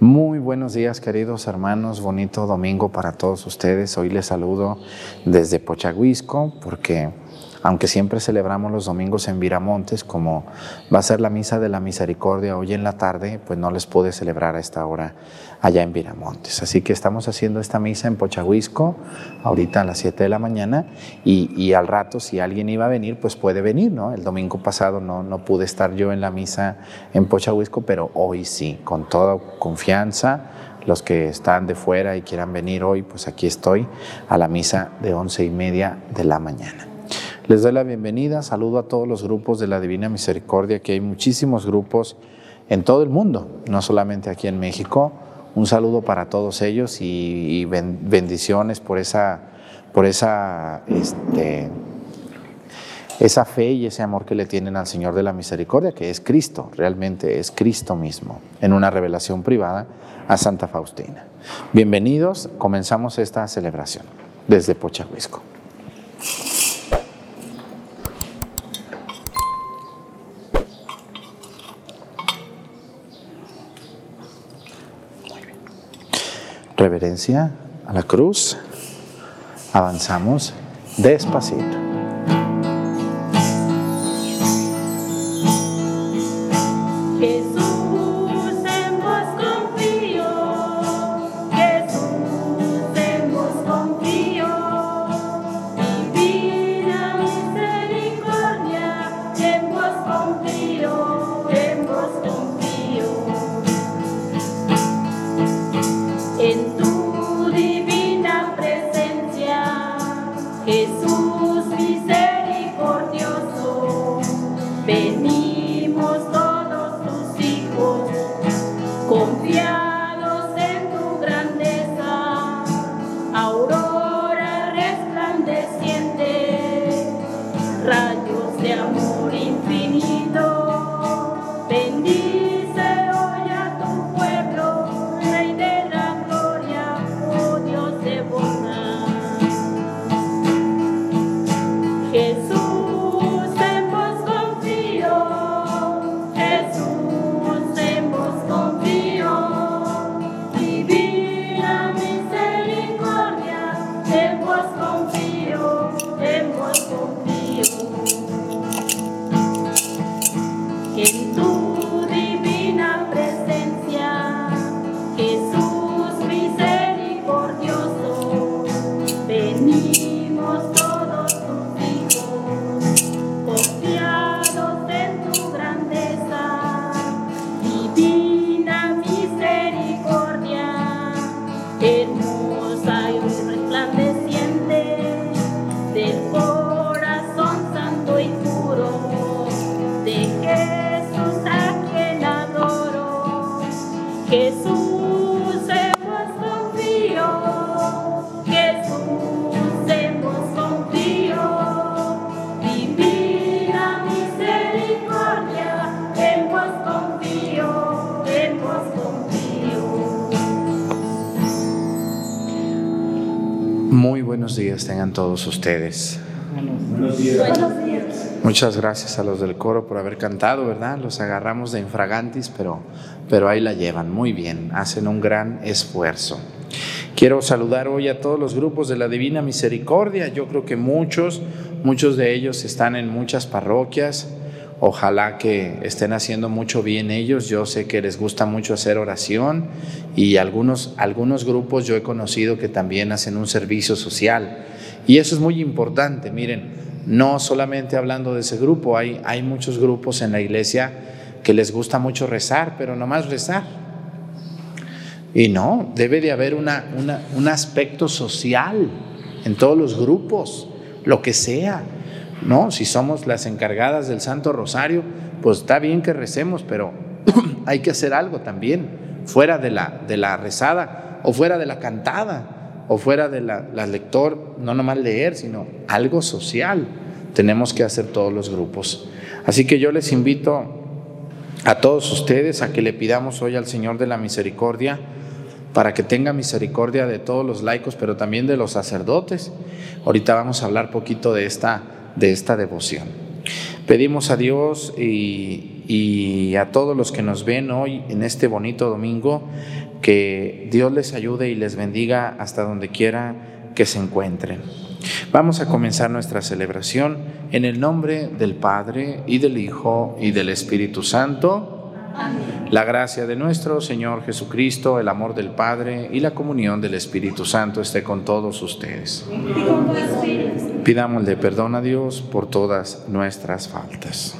Muy buenos días, queridos hermanos. Bonito domingo para todos ustedes. Hoy les saludo desde Pochahuisco, porque aunque siempre celebramos los domingos en Viramontes, como va a ser la misa de la misericordia hoy en la tarde, pues no les pude celebrar a esta hora allá en Viramontes. Así que estamos haciendo esta misa en Pochahuisco, ahorita a las 7 de la mañana, y, al rato, si alguien iba a venir, pues puede venir, ¿no? El domingo pasado no, no pude estar yo en la misa en Pochahuisco, pero hoy sí, con toda confianza. Los que están de fuera y quieran venir hoy, pues aquí estoy a la misa de once y media de la mañana. Les doy la bienvenida, saludo a todos los grupos de la Divina Misericordia, que hay muchísimos grupos en todo el mundo, no solamente aquí en México. Un saludo para todos ellos y, bendiciones por esa, por esa, este, esa fe y ese amor que le tienen al Señor de la Misericordia, que es Cristo, realmente es Cristo mismo, en una revelación privada a Santa Faustina. Bienvenidos, comenzamos esta celebración desde Pochahuisco. Reverencia a la cruz, avanzamos despacito. Tengan todos ustedes. Buenos días. Muchas gracias a los del coro por haber cantado, ¿verdad? Los agarramos de infragantis, pero, pero ahí la llevan muy bien, hacen un gran esfuerzo. Quiero saludar hoy a todos los grupos de la Divina Misericordia. Yo creo que muchos, muchos de ellos están en muchas parroquias. Ojalá que estén haciendo mucho bien ellos. Yo sé que les gusta mucho hacer oración y algunos, algunos grupos yo he conocido que también hacen un servicio social. Y eso es muy importante. Miren, no solamente hablando de ese grupo, hay, hay muchos grupos en la iglesia que les gusta mucho rezar, pero no más rezar. Y no, debe de haber una, un aspecto social en todos los grupos, lo que sea. ¿no? Si somos las encargadas del Santo Rosario, pues está bien que recemos, pero hay que hacer algo también, fuera de la, de la rezada o fuera de la cantada o fuera de la, lector, no nomás leer, sino algo social. Tenemos que hacer todos los grupos. Así que yo les invito a todos ustedes a que le pidamos hoy al Señor de la Misericordia para que tenga misericordia de todos los laicos, pero también de los sacerdotes. Ahorita vamos a hablar poquito de esta de esta devoción. Pedimos a Dios y a todos los que nos ven hoy en este bonito domingo, que Dios les ayude y les bendiga hasta donde quiera que se encuentren. Vamos a comenzar nuestra celebración en el nombre del Padre y del Hijo y del Espíritu Santo. La gracia de nuestro Señor Jesucristo, el amor del Padre y la comunión del Espíritu Santo esté con todos ustedes. Pidámosle perdón a Dios por todas nuestras faltas.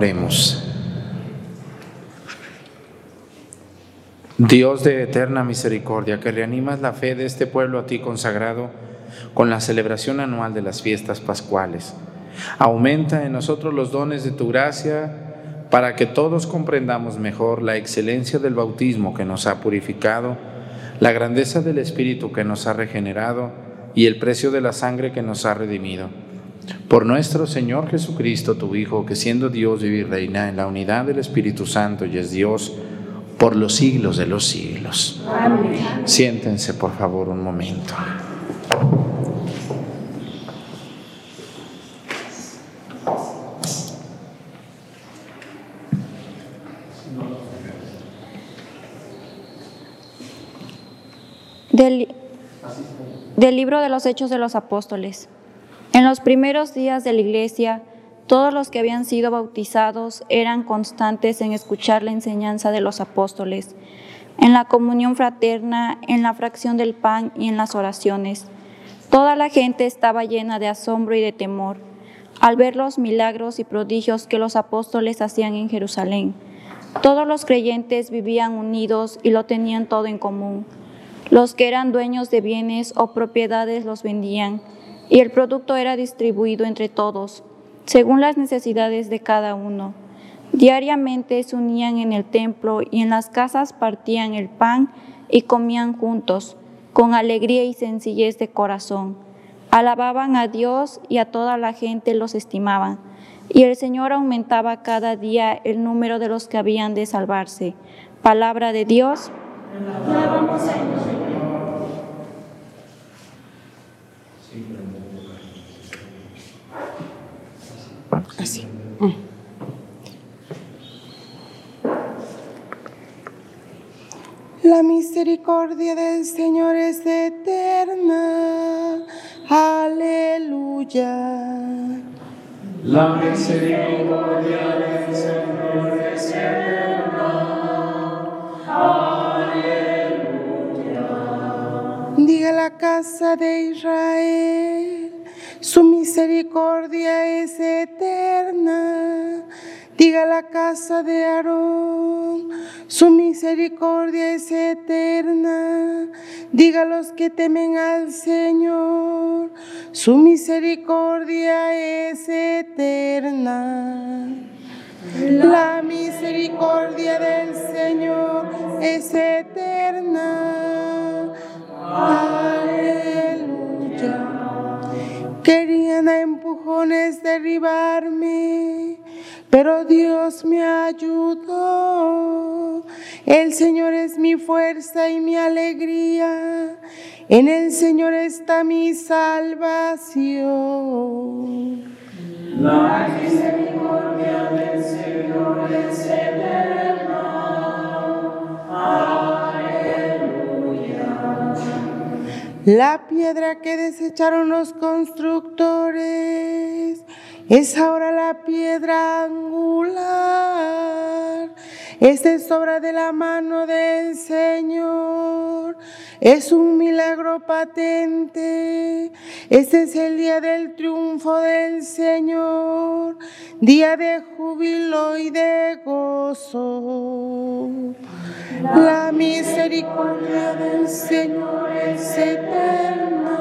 Oremos. Dios de eterna misericordia, que reanimas la fe de este pueblo a ti consagrado con la celebración anual de las fiestas pascuales. Aumenta en nosotros los dones de tu gracia para que todos comprendamos mejor la excelencia del bautismo que nos ha purificado, la grandeza del Espíritu que nos ha regenerado y el precio de la sangre que nos ha redimido por nuestro Señor Jesucristo, tu Hijo, que siendo Dios vive y reina en la unidad del Espíritu Santo y es Dios por los siglos de los siglos. Amén. Siéntense, por favor, un momento. Del Del libro de los Hechos de los Apóstoles. En los primeros días de la iglesia, todos los que habían sido bautizados eran constantes en escuchar la enseñanza de los apóstoles, en la comunión fraterna, en la fracción del pan y en las oraciones. Toda la gente estaba llena de asombro y de temor al ver los milagros y prodigios que los apóstoles hacían en Jerusalén. Todos los creyentes vivían unidos y lo tenían todo en común. Los que eran dueños de bienes o propiedades los vendían y el producto era distribuido entre todos, según las necesidades de cada uno. Diariamente se unían en el templo y en las casas partían el pan y comían juntos con alegría y sencillez de corazón. Alababan a Dios y a toda la gente los estimaban. Y el Señor aumentaba cada día el número de los que habían de salvarse. Palabra de Dios. Así. Mm. La misericordia del Señor es eterna. Aleluya. La misericordia del Señor es eterna. Aleluya. Diga la casa de Israel, su misericordia es eterna. Diga la casa de Aarón, su misericordia es eterna. Diga los que temen al Señor, su misericordia es eterna. La misericordia del Señor es eterna. Aleluya. Querían a empujones derribarme pero Dios me ayudó. El Señor es mi fuerza y mi alegría. En el Señor está mi salvación. La misericordia del Señor es eterna. La piedra que desecharon los constructores es ahora la piedra angular. Esta es obra de la mano del Señor. Es un milagro patente. Este es el día del triunfo del Señor. Día de júbilo y de gozo. La misericordia del Señor es eterna.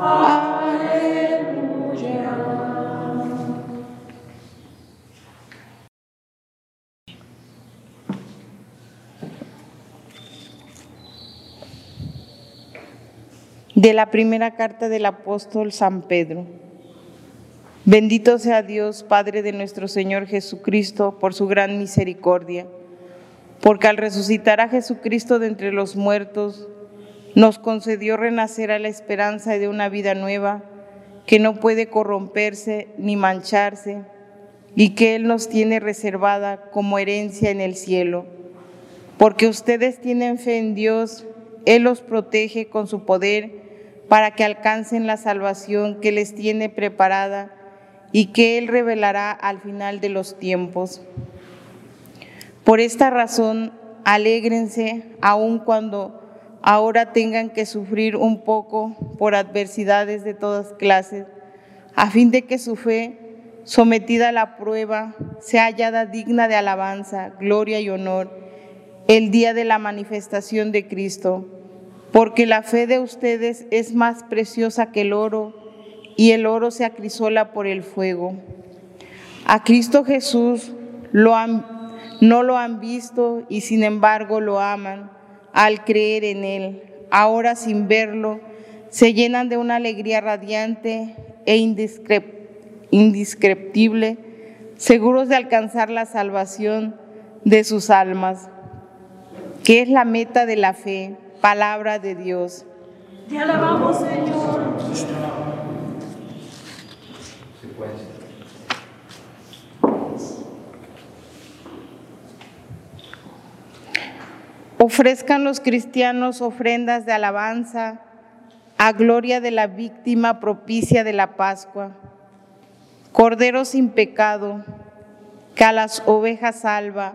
Aleluya. De la primera carta del apóstol San Pedro. Bendito sea Dios, Padre de nuestro Señor Jesucristo, por su gran misericordia, porque al resucitar a Jesucristo de entre los muertos, nos concedió renacer a la esperanza de una vida nueva que no puede corromperse ni mancharse y que Él nos tiene reservada como herencia en el cielo. Porque ustedes tienen fe en Dios, Él los protege con su poder para que alcancen la salvación que les tiene preparada y que Él revelará al final de los tiempos. Por esta razón, alégrense aun cuando ahora tengan que sufrir un poco por adversidades de todas clases, a fin de que su fe, sometida a la prueba, sea hallada digna de alabanza, gloria y honor el día de la manifestación de Cristo, porque la fe de ustedes es más preciosa que el oro, y el oro se acrisola por el fuego. A Cristo Jesús no lo han visto y sin embargo lo aman al creer en Él, ahora sin verlo, se llenan de una alegría radiante e indescriptible, seguros de alcanzar la salvación de sus almas, que es la meta de la fe, palabra de Dios. Te alabamos, Señor. Ofrezcan los cristianos ofrendas de alabanza, a gloria de la víctima propicia de la Pascua. Cordero sin pecado, que a las ovejas salva,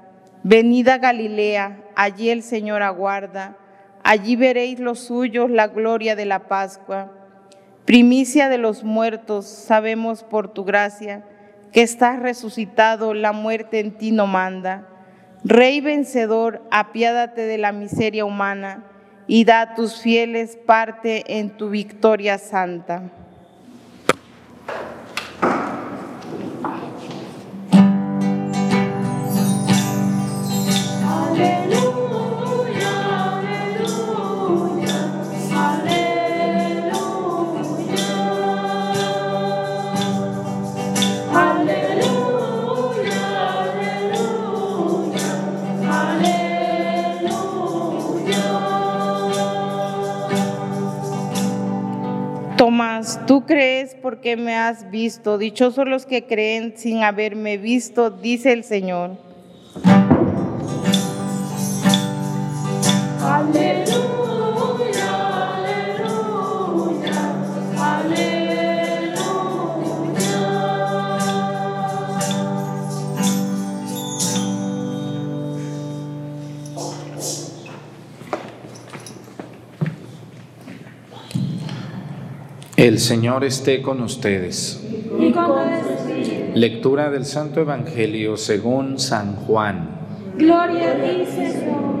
Venida Galilea, allí el Señor aguarda, allí veréis los suyos la gloria de la Pascua. Primicia de los muertos, sabemos por tu gracia que estás resucitado, la muerte en ti no manda. Rey vencedor, apiádate de la miseria humana y da a tus fieles parte en tu victoria santa. Tú crees porque me has visto. Dichosos los que creen sin haberme visto, dice el Señor. Aleluya, El Señor esté con ustedes. Y con. Lectura del Santo Evangelio según San Juan. Gloria a ti, Señor.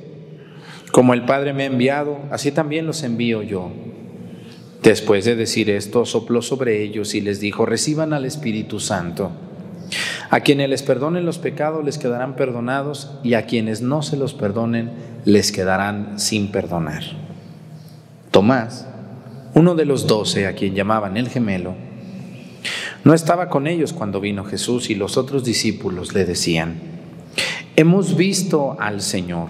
Como el Padre me ha enviado, así también los envío yo. Después de decir esto, sopló sobre ellos y les dijo, reciban al Espíritu Santo. A quienes les perdonen los pecados les quedarán perdonados y a quienes no se los perdonen les quedarán sin perdonar. Tomás, uno de los doce a quien llamaban el gemelo, no estaba con ellos cuando vino Jesús y los otros discípulos le decían, hemos visto al Señor.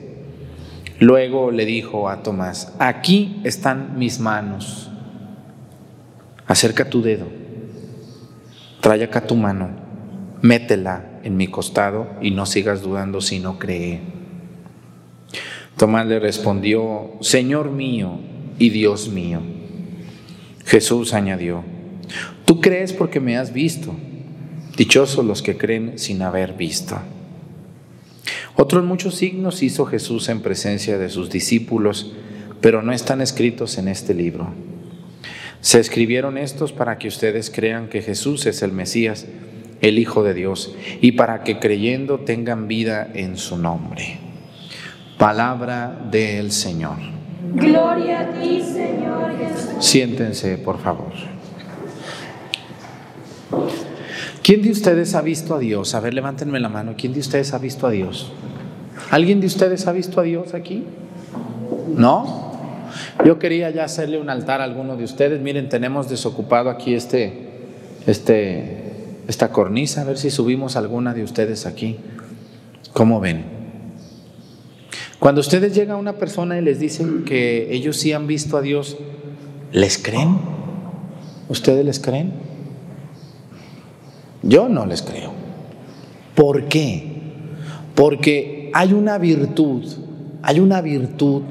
Luego le dijo a Tomás, aquí están mis manos, acerca tu dedo, trae acá tu mano, métela en mi costado y no sigas dudando si no cree. Tomás le respondió, Señor mío y Dios mío. Jesús añadió, tú crees porque me has visto, dichosos los que creen sin haber visto. Otros muchos signos hizo Jesús en presencia de sus discípulos, pero no están escritos en este libro. Se escribieron estos para que ustedes crean que Jesús es el Mesías, el Hijo de Dios, y para que creyendo tengan vida en su nombre. Palabra del Señor. Gloria a ti, Señor Jesús. Siéntense, por favor. ¿Quién de ustedes ha visto a Dios? A ver, levántenme la mano. ¿Quién de ustedes ha visto a Dios? ¿Alguien de ustedes ha visto a Dios aquí? ¿No? Yo quería ya hacerle un altar a alguno de ustedes. Miren, tenemos desocupado aquí este, este, esta cornisa. A ver si subimos alguna de ustedes aquí. ¿Cómo ven? Cuando ustedes llegan a una persona y les dicen que ellos sí han visto a Dios, ¿les creen? ¿Ustedes les creen? Yo no les creo. ¿Por qué? Porque hay una virtud, hay una virtud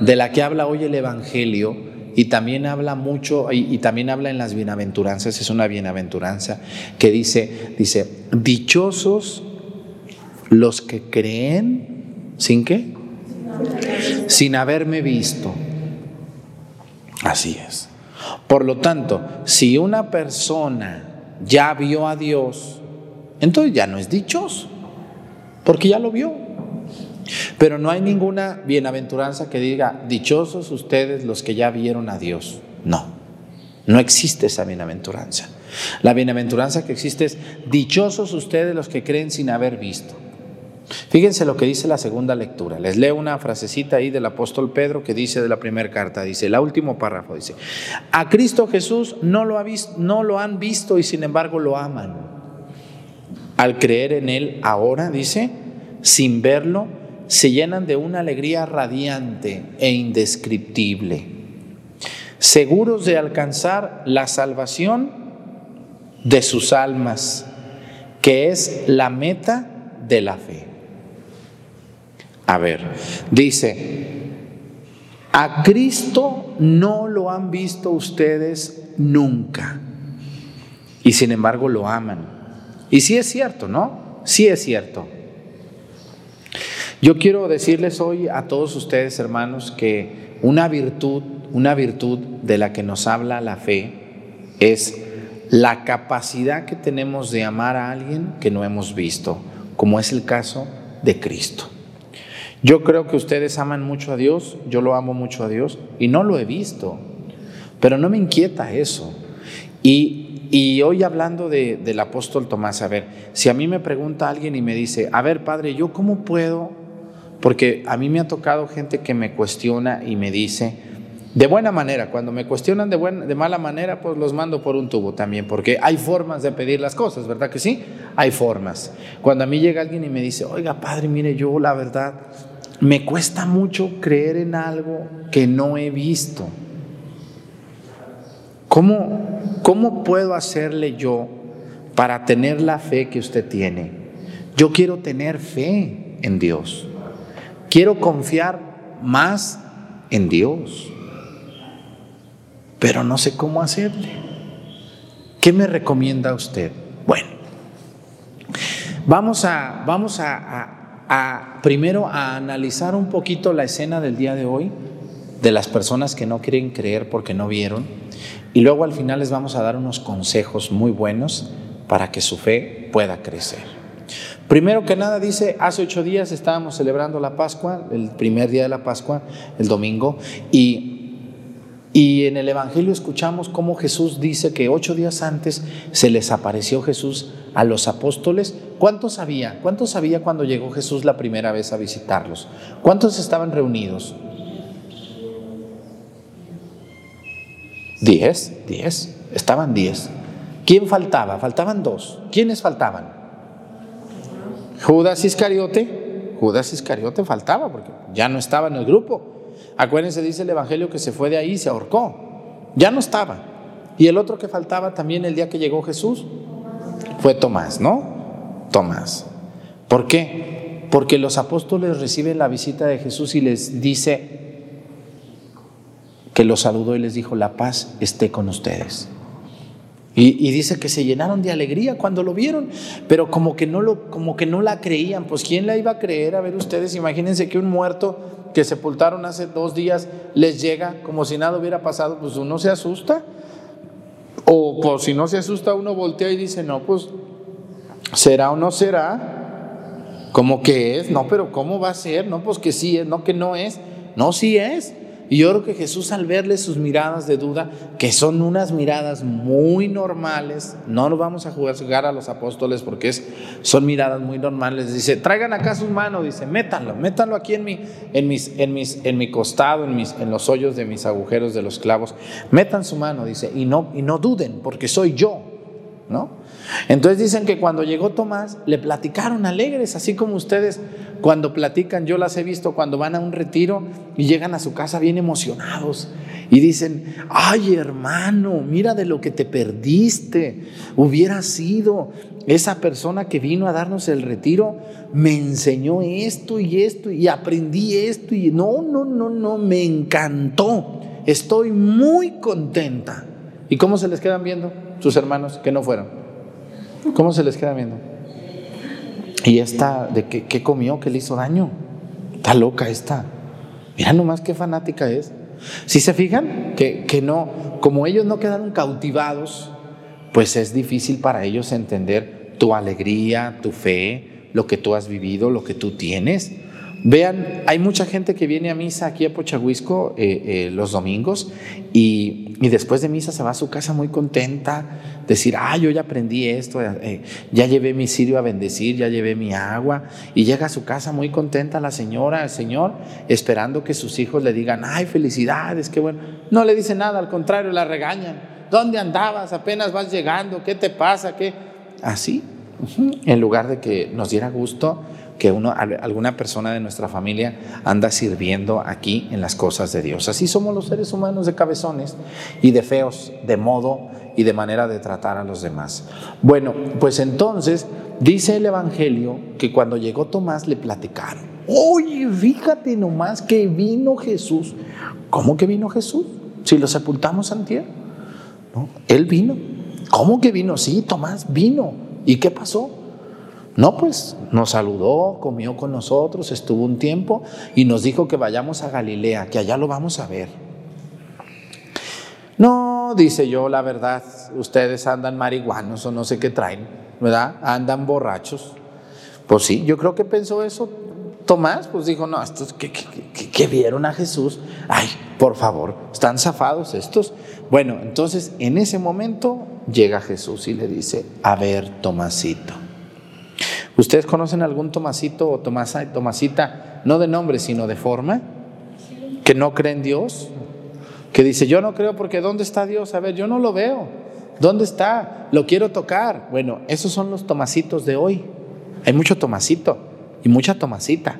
de la que habla hoy el Evangelio y también habla mucho y, también habla en las bienaventuranzas, es una bienaventuranza que dice, dice, dichosos los que creen sin qué? Sin haberme visto. Así es. Por lo tanto, si una persona ya vio a Dios, entonces ya no es dichoso, porque ya lo vio. Pero no hay ninguna bienaventuranza que diga, dichosos ustedes los que ya vieron a Dios. No, no existe esa bienaventuranza. La bienaventuranza que existe es, dichosos ustedes los que creen sin haber visto. Fíjense lo que dice la segunda lectura. Les leo una frasecita ahí del apóstol Pedro que dice de la primera carta, dice, el último párrafo dice, a Cristo Jesús no lo, ha visto, no lo han visto y sin embargo lo aman. Al creer en Él ahora, dice, sin verlo, se llenan de una alegría radiante e indescriptible, seguros de alcanzar la salvación de sus almas, que es la meta de la fe. A ver, dice, a Cristo no lo han visto ustedes nunca y sin embargo lo aman. Y sí es cierto, ¿no? Sí es cierto. Yo quiero decirles hoy a todos ustedes, hermanos, que una virtud, una virtud de la que nos habla la fe es la capacidad que tenemos de amar a alguien que no hemos visto, como es el caso de Cristo. Yo creo que ustedes aman mucho a Dios, yo lo amo mucho a Dios y no lo he visto, pero no me inquieta eso. Y, hoy hablando del apóstol Tomás, a ver, si a mí me pregunta alguien y me dice, a ver, padre, ¿yo cómo puedo? Porque a mí me ha tocado gente que me cuestiona y me dice, de buena manera, cuando me cuestionan de, buena, de mala manera, pues los mando por un tubo también, porque hay formas de pedir las cosas, ¿verdad que sí? Hay formas. Cuando a mí llega alguien y me dice, oiga, padre, mire, yo la verdad, me cuesta mucho creer en algo que no he visto. ¿Cómo, ¿Cómo puedo hacerle yo para tener la fe que usted tiene? Yo quiero tener fe en Dios. Quiero confiar más en Dios. Pero no sé cómo hacerle. ¿Qué me recomienda usted? Bueno, vamos a, vamos a primero a analizar un poquito la escena del día de hoy, de las personas que no quieren creer porque no vieron, y luego al final les vamos a dar unos consejos muy buenos para que su fe pueda crecer. Primero que nada dice, hace ocho días estábamos celebrando la Pascua, el primer día de la Pascua, el domingo, y y en el Evangelio escuchamos cómo Jesús dice que ocho días antes se les apareció Jesús a los apóstoles. ¿Cuántos sabía? ¿Cuántos sabía cuando llegó Jesús la primera vez a visitarlos? ¿Cuántos estaban reunidos? Diez, diez, estaban diez. ¿Quién faltaba? Faltaban dos. ¿Quiénes faltaban? Judas Iscariote. Judas Iscariote faltaba porque ya no estaba en el grupo. Acuérdense, dice el Evangelio que se fue de ahí se ahorcó. Ya no estaba. Y el otro que faltaba también el día que llegó Jesús fue Tomás, ¿no? Tomás. ¿Por qué? Porque los apóstoles reciben la visita de Jesús y les dice que los saludó y les dijo, la paz esté con ustedes. Y, dice que se llenaron de alegría cuando lo vieron, pero como que, no lo, como que no la creían. Pues ¿quién la iba a creer? A ver ustedes, imagínense que un muerto que sepultaron hace dos días les llega como si nada hubiera pasado, pues uno se asusta. O pues, si no se asusta, uno voltea y dice, no, pues será o no será. Como que es, no, pero ¿cómo va a ser? No, pues que sí es, no que no es. No, sí es. Y yo creo que Jesús al verle sus miradas de duda, que son unas miradas muy normales, no nos vamos a jugar a los apóstoles porque es, son miradas muy normales, dice, traigan acá sus manos, dice, métanlo, métanlo aquí en mi, en mis, en mis, en mi costado, en, mis, en los hoyos de mis agujeros de los clavos, metan su mano, dice, y no, y no duden, porque soy yo, ¿no? Entonces dicen que cuando llegó Tomás le platicaron alegres, así como ustedes cuando platican, yo las he visto cuando van a un retiro y llegan a su casa bien emocionados y dicen, ay hermano, mira de lo que te perdiste, hubiera sido esa persona que vino a darnos el retiro, me enseñó esto y esto y aprendí esto y no, no, no, no, me encantó, estoy muy contenta. ¿Y cómo se les quedan viendo sus hermanos que no fueron? ¿Cómo se les queda viendo? Y esta, ¿de qué, comió? ¿Qué le hizo daño? Está loca esta. Mira nomás qué fanática es. Si se fijan, que, que no, como ellos no quedaron cautivados, pues es difícil para ellos entender tu alegría, tu fe, lo que tú has vivido, lo que tú tienes. Vean, hay mucha gente que viene a misa aquí a Pochahuisco eh, eh, los domingos y, después de misa se va a su casa muy contenta, decir, ah, yo ya aprendí esto, eh, ya llevé mi cirio a bendecir, ya llevé mi agua y llega a su casa muy contenta la señora, el señor, esperando que sus hijos le digan, ay, felicidades, qué bueno. No le dice nada, al contrario, la regañan. ¿Dónde andabas? Apenas vas llegando, ¿qué te pasa? ¿Qué? Así, en lugar de que nos diera gusto que uno, alguna persona de nuestra familia anda sirviendo aquí en las cosas de Dios. Así somos los seres humanos de cabezones y de feos, de modo y de manera de tratar a los demás. Bueno, pues entonces dice el Evangelio que cuando llegó Tomás le platicaron. Oye, fíjate nomás que vino Jesús. ¿Cómo que vino Jesús? Si lo sepultamos antier. ¿No? Él vino. ¿Cómo que vino? Sí, Tomás vino. ¿Y qué pasó? No, pues nos saludó, comió con nosotros, estuvo un tiempo y nos dijo que vayamos a Galilea, que allá lo vamos a ver. No, dice yo, la verdad, ustedes andan marihuanos o no sé qué traen, ¿verdad? Andan borrachos. Pues sí, yo creo que pensó eso Tomás, pues dijo, no, estos que, que, vieron a Jesús, ay, por favor, están zafados estos. Bueno, entonces en ese momento llega Jesús y le dice, a ver, Tomasito. ¿Ustedes conocen algún Tomasito o Tomasita, no de nombre, sino de forma? Que no cree en Dios. Que dice, yo no creo porque ¿dónde está Dios? A ver, yo no lo veo. ¿Dónde está? Lo quiero tocar. Bueno, esos son los Tomasitos de hoy. Hay mucho Tomasito y mucha Tomasita.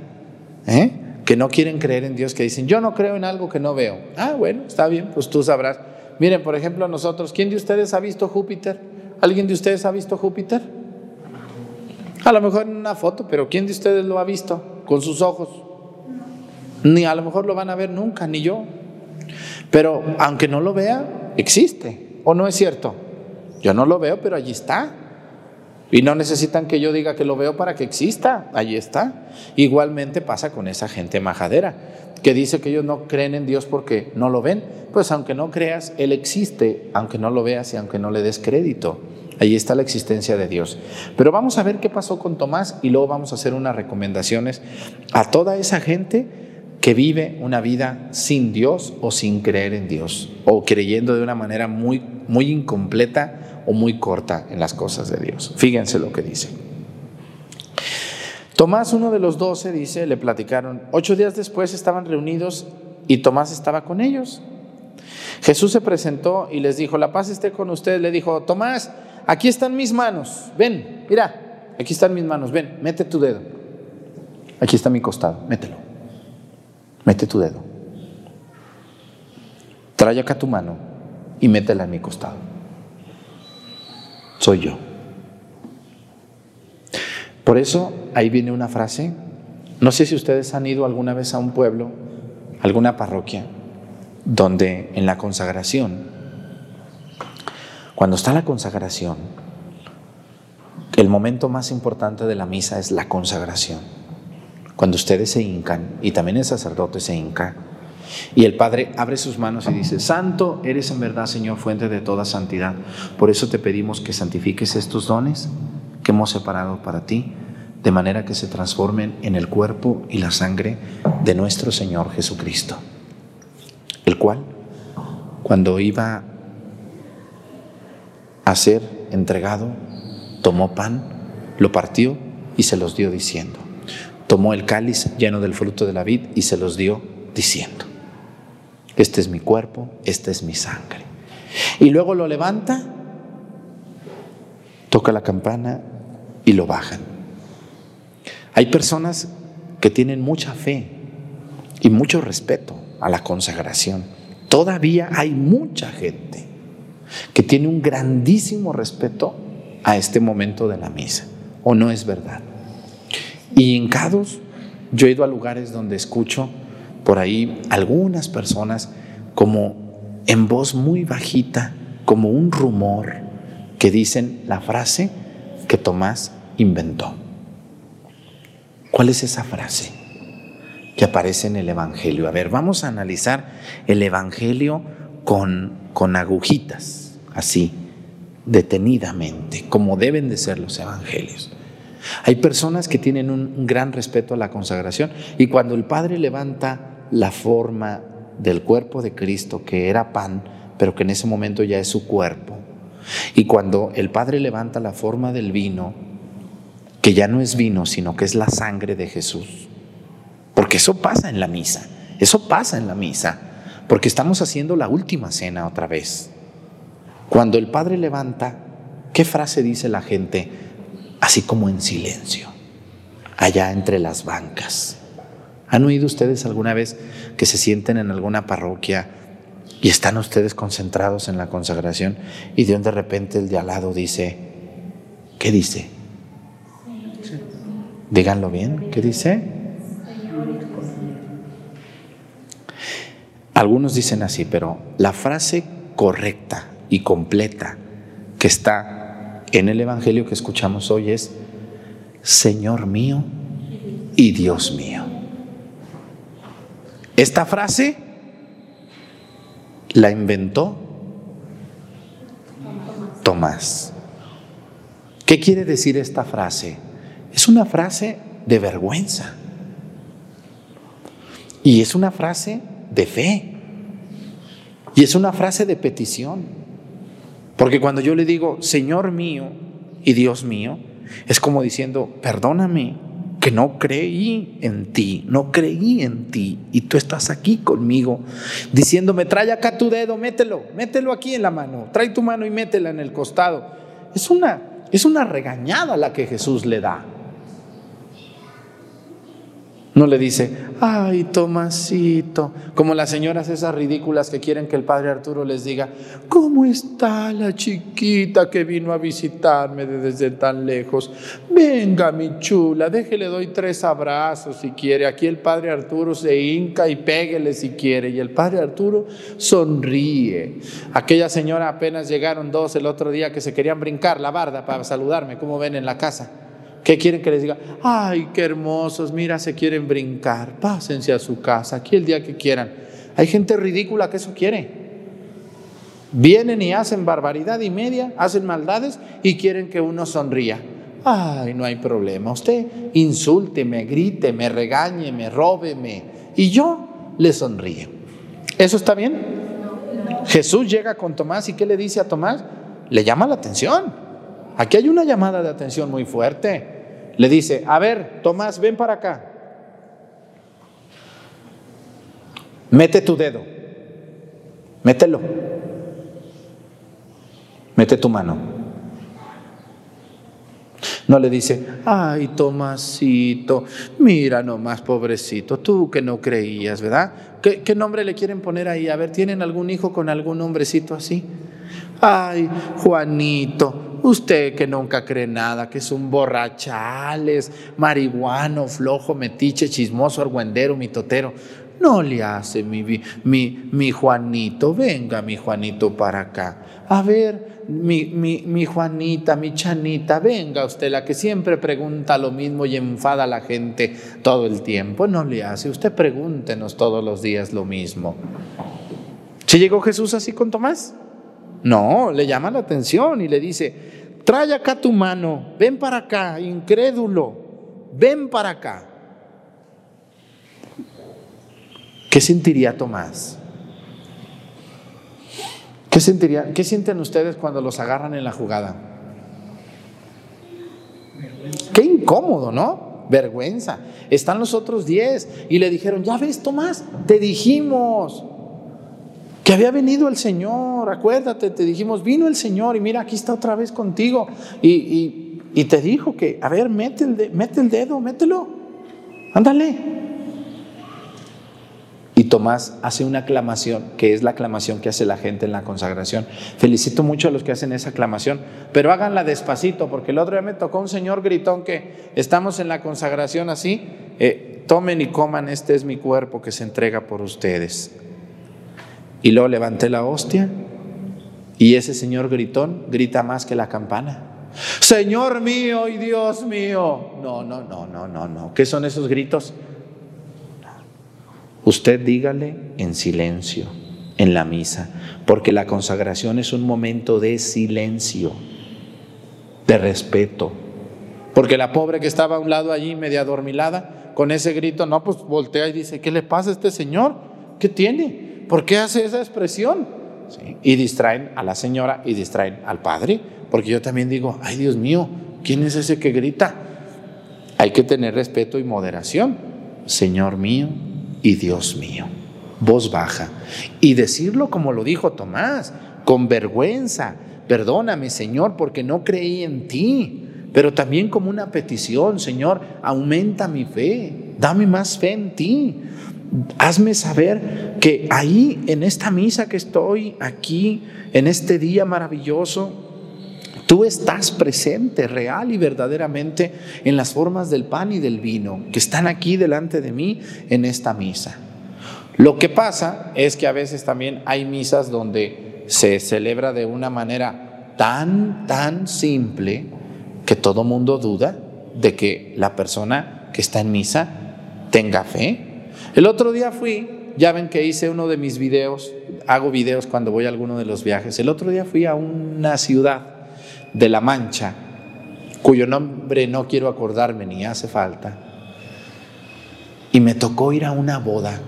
¿eh? Que no quieren creer en Dios, que dicen, yo no creo en algo que no veo. Ah, bueno, está bien, pues tú sabrás. Miren, por ejemplo, nosotros, ¿quién de ustedes ha visto Júpiter? ¿Alguien de ustedes ha visto Júpiter? A lo mejor en una foto, pero ¿quién de ustedes lo ha visto con sus ojos? Ni a lo mejor lo van a ver nunca, ni yo. Pero aunque no lo vea, existe. ¿O no es cierto? Yo no lo veo, pero allí está. Y no necesitan que yo diga que lo veo para que exista. Allí está. Igualmente pasa con esa gente majadera que dice que ellos no creen en Dios porque no lo ven. Pues aunque no creas, Él existe, aunque no lo veas y aunque no le des crédito. Ahí está la existencia de Dios. Pero vamos a ver qué pasó con Tomás y luego vamos a hacer unas recomendaciones a toda esa gente que vive una vida sin Dios o sin creer en Dios o creyendo de una manera muy, muy incompleta o muy corta en las cosas de Dios. Fíjense lo que dice. Tomás, uno de los doce, dice, le platicaron, ocho días después estaban reunidos y Tomás estaba con ellos. Jesús se presentó y les dijo, la paz esté con ustedes. Le dijo, Tomás, aquí están mis manos, ven, mira, aquí están mis manos, ven, mete tu dedo. Aquí está mi costado, mételo. Mete tu dedo. Trae acá tu mano y métela en mi costado. Soy yo. Por eso ahí viene una frase. No sé si ustedes han ido alguna vez a un pueblo, alguna parroquia, donde en la consagración cuando está la consagración, el momento más importante de la misa es la consagración. Cuando ustedes se hincan, y también el sacerdote se hinca, y el Padre abre sus manos y dice, Santo eres en verdad, Señor, fuente de toda santidad. Por eso te pedimos que santifiques estos dones que hemos separado para ti, de manera que se transformen en el cuerpo y la sangre de nuestro Señor Jesucristo. el cual, cuando iba a ser entregado, tomó pan, lo partió y se los dio diciendo. Tomó el cáliz lleno del fruto de la vid y se los dio diciendo. Este es mi cuerpo, esta es mi sangre. Y luego lo levanta, toca la campana y lo bajan. Hay personas que tienen mucha fe y mucho respeto a la consagración. Todavía hay mucha gente que tiene un grandísimo respeto a este momento de la misa. ¿O no es verdad? Y en Cados yo he ido a lugares donde escucho por ahí algunas personas como en voz muy bajita, como un rumor, que dicen la frase que Tomás inventó. ¿Cuál es esa frase que aparece en el Evangelio? A ver, vamos a analizar el Evangelio con, con agujitas, así, detenidamente, como deben de ser los Evangelios. Hay personas que tienen un, gran respeto a la consagración y cuando el Padre levanta la forma del cuerpo de Cristo, que era pan, pero que en ese momento ya es su cuerpo. Y cuando el Padre levanta la forma del vino, que ya no es vino, sino que es la sangre de Jesús. Porque eso pasa en la misa, eso pasa en la misa, porque estamos haciendo la última cena otra vez. Cuando el Padre levanta, ¿qué frase dice la gente? Así como en silencio, allá entre las bancas. ¿Han oído ustedes alguna vez que se sienten en alguna parroquia y están ustedes concentrados en la consagración y de de repente el de al lado dice, ¿qué dice? Díganlo bien, ¿qué dice? Algunos dicen así, pero la frase correcta y completa que está en el Evangelio que escuchamos hoy es, Señor mío y Dios mío. Esta frase la inventó Tomás. ¿Qué quiere decir esta frase? Es una frase de vergüenza. Y es una frase de fe. Y es una frase de petición. Porque cuando yo le digo, Señor mío y Dios mío, es como diciendo, perdóname que no creí en ti, no creí en ti y tú estás aquí conmigo diciéndome, trae acá tu dedo, mételo, mételo aquí en la mano, trae tu mano y métela en el costado. Es una, es una regañada la que Jesús le da. No le dice, ay, Tomasito, como las señoras esas ridículas que quieren que el padre Arturo les diga, ¿cómo está la chiquita que vino a visitarme desde tan lejos? Venga, mi chula, déjele, doy tres abrazos si quiere. Aquí el padre Arturo se hinca y péguele si quiere. Y el padre Arturo sonríe. Aquella señora apenas llegaron dos el otro día que se querían brincar la barda para saludarme, como ven en la casa. ¿Qué quieren que les diga? Ay, qué hermosos, mira, se quieren brincar, pásense a su casa, aquí el día que quieran. Hay gente ridícula que eso quiere. Vienen y hacen barbaridad y media, hacen maldades y quieren que uno sonría. Ay, no hay problema. Usted insúlteme, gríteme, regáñeme, róbeme. Y yo le sonríe. ¿Eso está bien? Jesús llega con Tomás y ¿qué le dice a Tomás? Le llama la atención. Aquí hay una llamada de atención muy fuerte le dice, a ver, Tomás, ven para acá. Mete tu dedo. Mételo. Mete tu mano. No le dice, ay, Tomasito, mira nomás, pobrecito, tú que no creías, ¿verdad? ¿Qué, ¿Qué, nombre le quieren poner ahí? A ver, ¿tienen algún hijo con algún nombrecito así? Ay, Juanito, Usted que nunca cree nada, que es un borrachales, marihuano, flojo, metiche, chismoso, argüendero, mitotero. No le hace mi, mi, mi Juanito, venga mi Juanito para acá. A ver, mi, mi, mi, Juanita, mi Chanita, venga usted, la que siempre pregunta lo mismo y enfada a la gente todo el tiempo. No le hace, usted pregúntenos todos los días lo mismo. ¿Se llegó Jesús así con Tomás? No, le llama la atención y le dice, trae acá tu mano, ven para acá, incrédulo, ven para acá. ¿Qué sentiría Tomás? ¿Qué, sentiría, ¿Qué sienten ustedes cuando los agarran en la jugada? Qué incómodo, ¿no? Vergüenza. Están los otros diez y le dijeron, ya ves, Tomás, te dijimos que había venido el Señor, acuérdate, te dijimos, vino el Señor y mira, aquí está otra vez contigo. Y, te dijo que, a ver, mete el, mete el dedo, mételo, ándale. Y Tomás hace una aclamación, que es la aclamación que hace la gente en la consagración. Felicito mucho a los que hacen esa aclamación, pero háganla despacito, porque el otro día me tocó un señor gritón que estamos en la consagración así, eh, tomen y coman, este es mi cuerpo que se entrega por ustedes. Y luego levanté la hostia y ese señor gritón grita más que la campana. Señor mío y Dios mío. No, no, no, no, no, no. ¿Qué son esos gritos? Usted dígale en silencio, en la misa, porque la consagración es un momento de silencio, de respeto. Porque la pobre que estaba a un lado allí, media adormilada, con ese grito, no, pues voltea y dice, ¿qué le pasa a este señor? ¿Qué tiene? ¿Por qué hace esa expresión? Y distraen a la señora y distraen al padre, porque yo también digo, ay Dios mío, ¿quién es ese que grita? Hay que tener respeto y moderación. Señor mío, y Dios mío. Voz baja. Y decirlo como lo dijo Tomás, con vergüenza. Perdóname, Señor, porque no creí en ti. Pero también como una petición, Señor, aumenta mi fe. Dame más fe en ti. Hazme saber que ahí, en esta misa que estoy, aquí, en este día maravilloso, Tú estás presente real y verdaderamente en las formas del pan y del vino que están aquí delante de mí en esta misa. Lo que pasa es que a veces también hay misas donde se celebra de una manera tan, tan simple que todo mundo duda de que la persona que está en misa tenga fe. El otro día fui, ya ven que hice uno de mis videos, hago videos cuando voy a alguno de los viajes. El otro día fui a una ciudad de La Mancha, cuyo nombre no quiero acordarme ni hace falta, y me tocó ir a una boda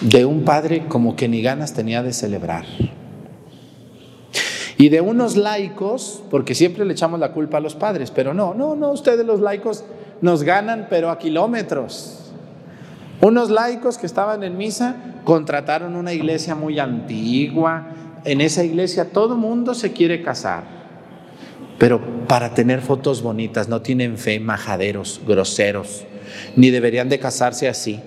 de un padre como que ni ganas tenía de celebrar. Y de unos laicos, porque siempre le echamos la culpa a los padres, pero no, no, no, ustedes los laicos nos ganan, pero a kilómetros. Unos laicos que estaban en misa contrataron una iglesia muy antigua, en esa iglesia todo mundo se quiere casar, pero para tener fotos bonitas no tienen fe, majaderos, groseros, ni deberían de casarse así.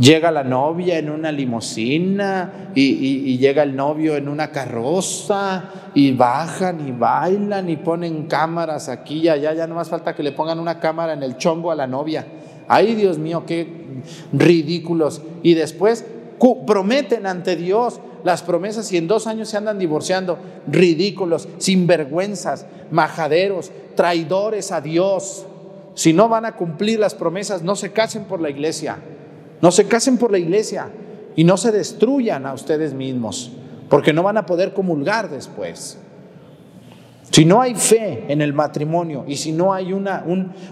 Llega la novia en una limusina y, llega el novio en una carroza y bajan y bailan y ponen cámaras aquí y allá. Ya no más falta que le pongan una cámara en el chombo a la novia. Ay, Dios mío, qué ridículos. Y después prometen ante Dios las promesas y en dos años se andan divorciando. Ridículos, sinvergüenzas, majaderos, traidores a Dios. Si no van a cumplir las promesas, no se casen por la iglesia. No se casen por la iglesia y no se destruyan a ustedes mismos, porque no van a poder comulgar después. Si no hay fe en el matrimonio y si no hay una,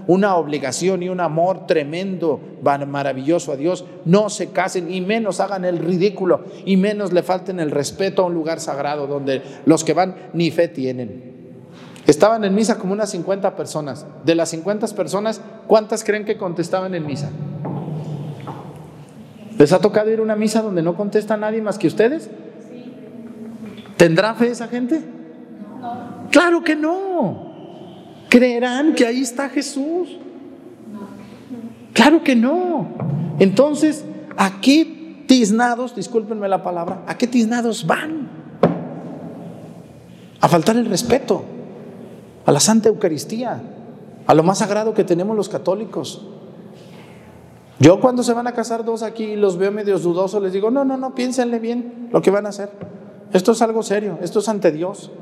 una obligación y un amor tremendo, maravilloso a Dios, no se casen y menos hagan el ridículo y menos le falten el respeto a un lugar sagrado donde los que van ni fe tienen. Estaban en misa como unas 50 personas. De las 50 personas, ¿cuántas creen que contestaban en misa? ¿Les ha tocado ir a una misa donde no contesta nadie más que ustedes? ¿Tendrá fe esa gente? Claro que no. Creerán que ahí está Jesús. Claro que no. Entonces, ¿a qué tiznados, discúlpenme la palabra, a qué tiznados van? A faltar el respeto a la Santa Eucaristía, a lo más sagrado que tenemos los católicos. Yo cuando se van a casar dos aquí y los veo medios dudosos, les digo, no, no, no, piénsenle bien lo que van a hacer. Esto es algo serio, esto es ante Dios.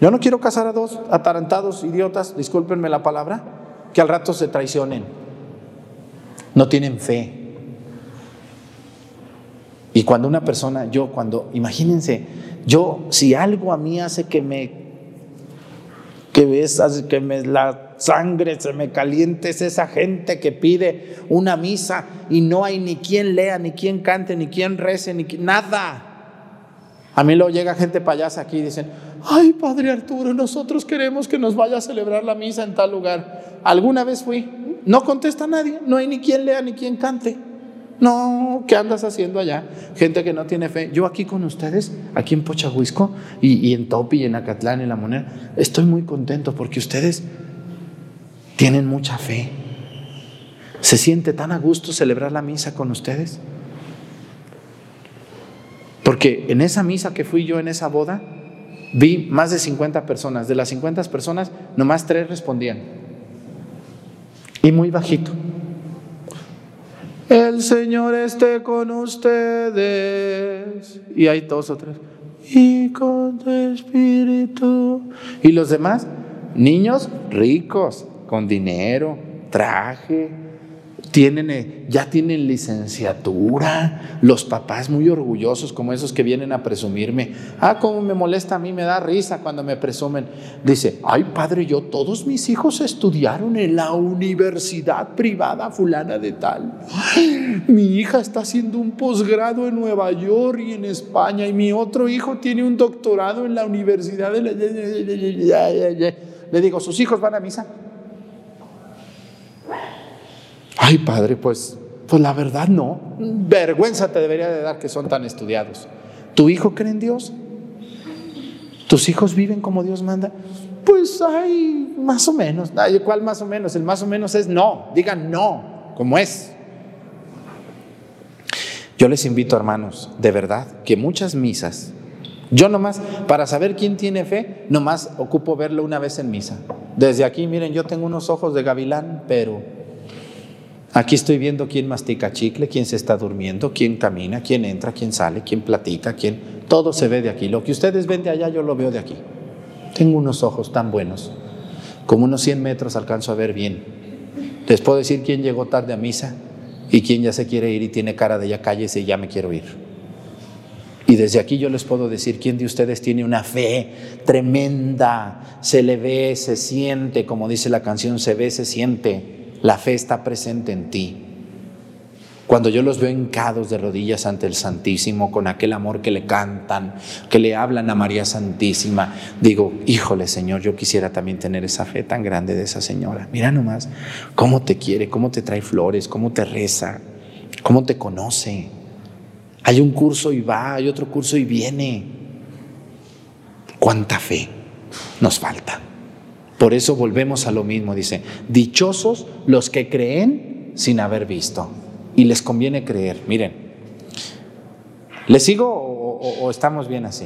Yo no quiero casar a dos atarantados idiotas, discúlpenme la palabra, que al rato se traicionen. No tienen fe. Y cuando una persona, yo cuando, imagínense, yo si algo a mí hace que me, que ves, que me la sangre se me caliente es esa gente que pide una misa y no hay ni quien lea, ni quien cante, ni quien rece, ni nada. A mí luego llega gente payasa aquí y dicen, ay Padre Arturo, nosotros queremos que nos vaya a celebrar la misa en tal lugar. Alguna vez fui, no contesta nadie, no hay ni quien lea ni quien cante. No, ¿qué andas haciendo allá? Gente que no tiene fe. Yo aquí con ustedes, aquí en Pochahuisco y, y en Topi y en Acatlán en La Moneda, estoy muy contento porque ustedes tienen mucha fe. ¿Se siente tan a gusto celebrar la misa con ustedes? Porque en esa misa que fui yo, en esa boda, vi más de 50 personas. De las 50 personas, nomás tres respondían. Y muy bajito. El Señor esté con ustedes. Y hay dos o tres. Y con tu espíritu. Y los demás, niños ricos, con dinero, traje, tienen, eh, ya tienen licenciatura, los papás muy orgullosos como esos que vienen a presumirme. Ah, cómo me molesta a mí, me da risa cuando me presumen. Dice, ay padre, yo todos mis hijos estudiaron en la universidad privada fulana de tal. mi hija está haciendo un posgrado en Nueva York y en España y mi otro hijo tiene un doctorado en la universidad de la... Le digo, ¿sus hijos van a misa? Ay, padre, pues, pues la verdad no. Vergüenza te debería de dar que son tan estudiados. ¿Tu hijo cree en Dios? ¿Tus hijos viven como Dios manda? Pues hay más o menos. ¿Cuál más o menos? El más o menos es no. Digan no, como es. Yo les invito, hermanos, de verdad, que muchas misas, yo nomás, para saber quién tiene fe, nomás ocupo verlo una vez en misa. Desde aquí, miren, yo tengo unos ojos de gavilán, pero Aquí estoy viendo quién mastica chicle, quién se está durmiendo, quién camina, quién entra, quién sale, quién platica, quién... Todo se ve de aquí. Lo que ustedes ven de allá, yo lo veo de aquí. Tengo unos ojos tan buenos. Como unos 100 metros alcanzo a ver bien. Les puedo decir quién llegó tarde a misa y quién ya se quiere ir y tiene cara de ya cállese y ya me quiero ir. Y desde aquí yo les puedo decir quién de ustedes tiene una fe tremenda, se le ve, se siente, como dice la canción, se ve, se siente la fe está presente en ti. Cuando yo los veo hincados de rodillas ante el Santísimo, con aquel amor que le cantan, que le hablan a María Santísima, digo, híjole Señor, yo quisiera también tener esa fe tan grande de esa señora. Mira nomás cómo te quiere, cómo te trae flores, cómo te reza, cómo te conoce. Hay un curso y va, hay otro curso y viene. ¿Cuánta fe nos falta? Por eso volvemos a lo mismo, dice, dichosos los que creen sin haber visto. Y les conviene creer. Miren, ¿les sigo o, estamos bien así?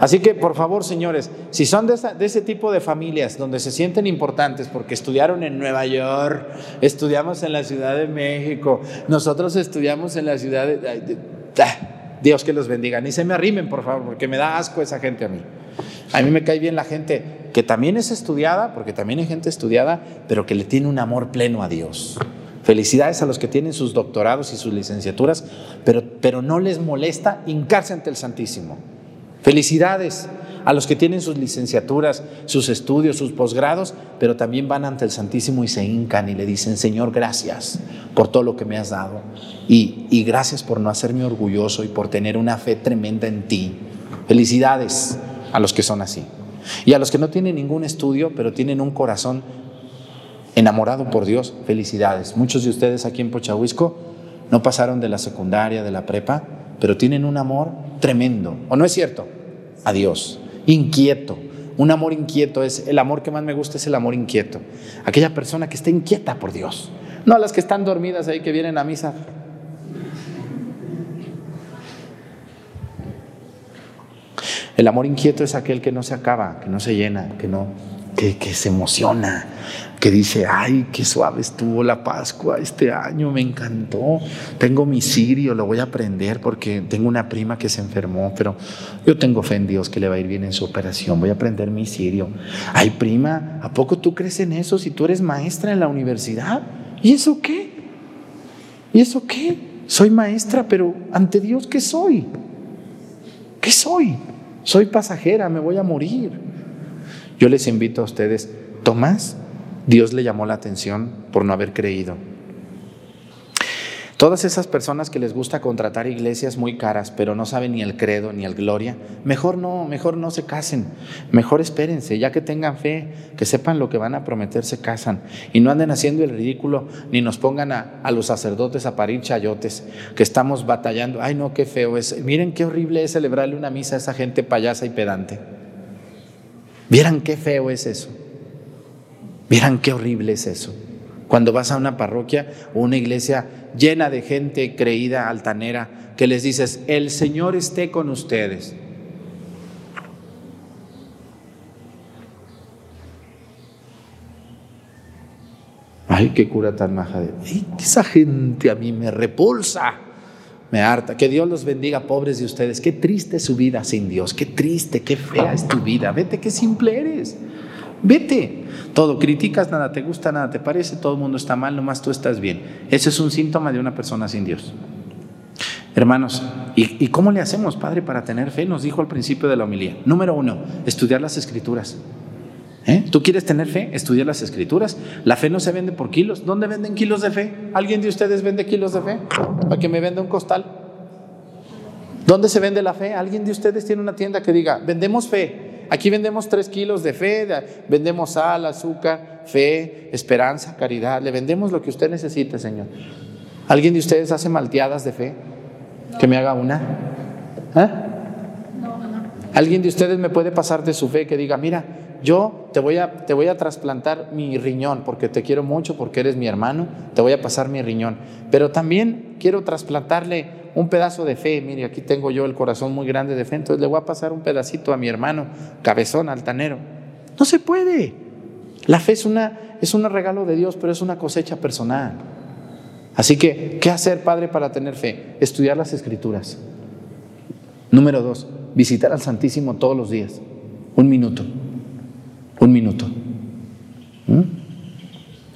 Así que, por favor, señores, si son de, de, ese tipo de familias donde se sienten importantes porque estudiaron en Nueva York, estudiamos en la Ciudad de México, nosotros estudiamos en la ciudad de... Ah, Dios que los bendiga. Ni se me arrimen, por favor, porque me da asco esa gente a mí. A mí me cae bien la gente que también es estudiada, porque también hay gente estudiada, pero que le tiene un amor pleno a Dios. Felicidades a los que tienen sus doctorados y sus licenciaturas, pero, pero no les molesta hincarse ante el Santísimo. Felicidades a los que tienen sus licenciaturas, sus estudios, sus posgrados, pero también van ante el Santísimo y se hincan y le dicen, Señor, gracias por todo lo que me has dado y, y gracias por no hacerme orgulloso y por tener una fe tremenda en ti. Felicidades a los que son así. Y a los que no tienen ningún estudio, pero tienen un corazón enamorado por Dios, felicidades. Muchos de ustedes aquí en Pochahuisco no pasaron de la secundaria, de la prepa, pero tienen un amor tremendo. ¿O no es cierto? A Dios. Inquieto. Un amor inquieto es el amor que más me gusta es el amor inquieto. Aquella persona que está inquieta por Dios. No las que están dormidas ahí que vienen a misa. El amor inquieto es aquel que no se acaba, que no se llena, que no, que, se emociona, que dice, ay, qué suave estuvo la Pascua este año, me encantó. Tengo mi sirio, lo voy a aprender porque tengo una prima que se enfermó, pero yo tengo fe en Dios que le va a ir bien en su operación, voy a aprender mi sirio. Ay, prima, ¿a poco tú crees en eso si tú eres maestra en la universidad? ¿Y eso qué? ¿Y eso qué? Soy maestra, pero ante Dios, ¿qué soy? ¿Qué soy? Soy pasajera, me voy a morir. Yo les invito a ustedes, Tomás Dios le llamó la atención por no haber creído. Todas esas personas que les gusta contratar iglesias muy caras, pero no saben ni el credo ni el gloria, mejor no, mejor no se casen, mejor espérense, ya que tengan fe, que sepan lo que van a prometer, se casan y no anden haciendo el ridículo ni nos pongan a, los sacerdotes a parir chayotes, que estamos batallando. Ay, no, qué feo es. Miren qué horrible es celebrarle una misa a esa gente payasa y pedante. Vieran qué feo es eso. Vieran qué horrible es eso. Cuando vas a una parroquia o una iglesia llena de gente creída, altanera, que les dices, el Señor esté con ustedes. Ay, qué cura tan maja de... Esa gente a mí me repulsa, me harta. Que Dios los bendiga, pobres de ustedes. Qué triste es su vida sin Dios, qué triste, qué fea es tu vida. Vete, qué simple eres. Vete. Todo criticas, nada te gusta, nada te parece, todo el mundo está mal, nomás tú estás bien. Ese es un síntoma de una persona sin Dios. Hermanos, ¿y, cómo le hacemos, Padre, para tener fe? Nos dijo al principio de la homilía. Número uno, estudiar las escrituras. ¿Eh? ¿Tú quieres tener fe? Estudia las escrituras. La fe no se vende por kilos. ¿Dónde venden kilos de fe? ¿Alguien de ustedes vende kilos de fe? Para que me venda un costal. ¿Dónde se vende la fe? ¿Alguien de ustedes tiene una tienda que diga, vendemos fe? Aquí vendemos tres kilos de fe, vendemos sal, azúcar, fe, esperanza, caridad. Le vendemos lo que usted necesite, Señor. ¿Alguien de ustedes hace malteadas de fe? Que me haga una. ¿Ah? ¿Alguien de ustedes me puede pasar de su fe que diga, mira, yo te voy, a, te voy a trasplantar mi riñón porque te quiero mucho, porque eres mi hermano, te voy a pasar mi riñón. Pero también quiero trasplantarle un pedazo de fe. Mire, aquí tengo yo el corazón muy grande de fe, entonces le voy a pasar un pedacito a mi hermano, cabezón, altanero. No se puede. La fe es, una, es un regalo de Dios, pero es una cosecha personal. Así que, ¿qué hacer, Padre, para tener fe? Estudiar las escrituras. Número dos, visitar al Santísimo todos los días. Un minuto. Un minuto. ¿Mm?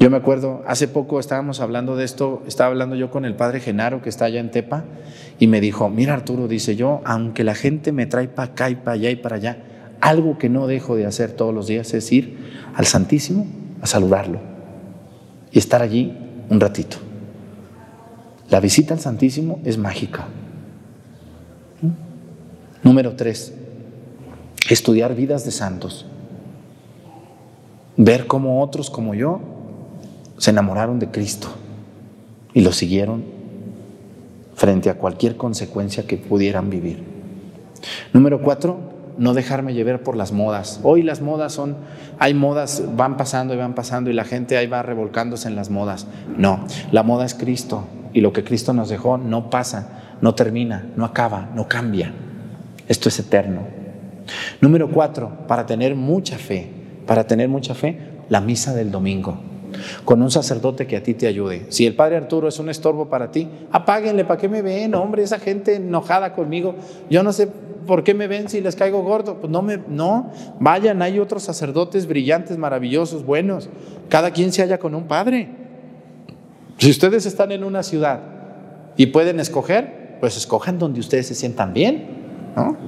Yo me acuerdo, hace poco estábamos hablando de esto, estaba hablando yo con el padre Genaro que está allá en Tepa y me dijo, mira Arturo, dice yo, aunque la gente me trae para acá y para allá y para allá, algo que no dejo de hacer todos los días es ir al Santísimo a saludarlo y estar allí un ratito. La visita al Santísimo es mágica. Número tres, estudiar vidas de santos. Ver cómo otros como yo se enamoraron de Cristo y lo siguieron frente a cualquier consecuencia que pudieran vivir. Número cuatro, no dejarme llevar por las modas. Hoy las modas son, hay modas, van pasando y van pasando y la gente ahí va revolcándose en las modas. No, la moda es Cristo y lo que Cristo nos dejó no pasa, no termina, no acaba, no cambia. Esto es eterno. Número cuatro, para tener mucha fe, para tener mucha fe, la misa del domingo con un sacerdote que a ti te ayude. Si el padre Arturo es un estorbo para ti, apáguenle, ¿para qué me ven? Hombre, esa gente enojada conmigo, yo no sé por qué me ven si les caigo gordo. Pues no, me, no, vayan, hay otros sacerdotes brillantes, maravillosos, buenos. Cada quien se halla con un padre. Si ustedes están en una ciudad y pueden escoger, pues escojan donde ustedes se sientan bien.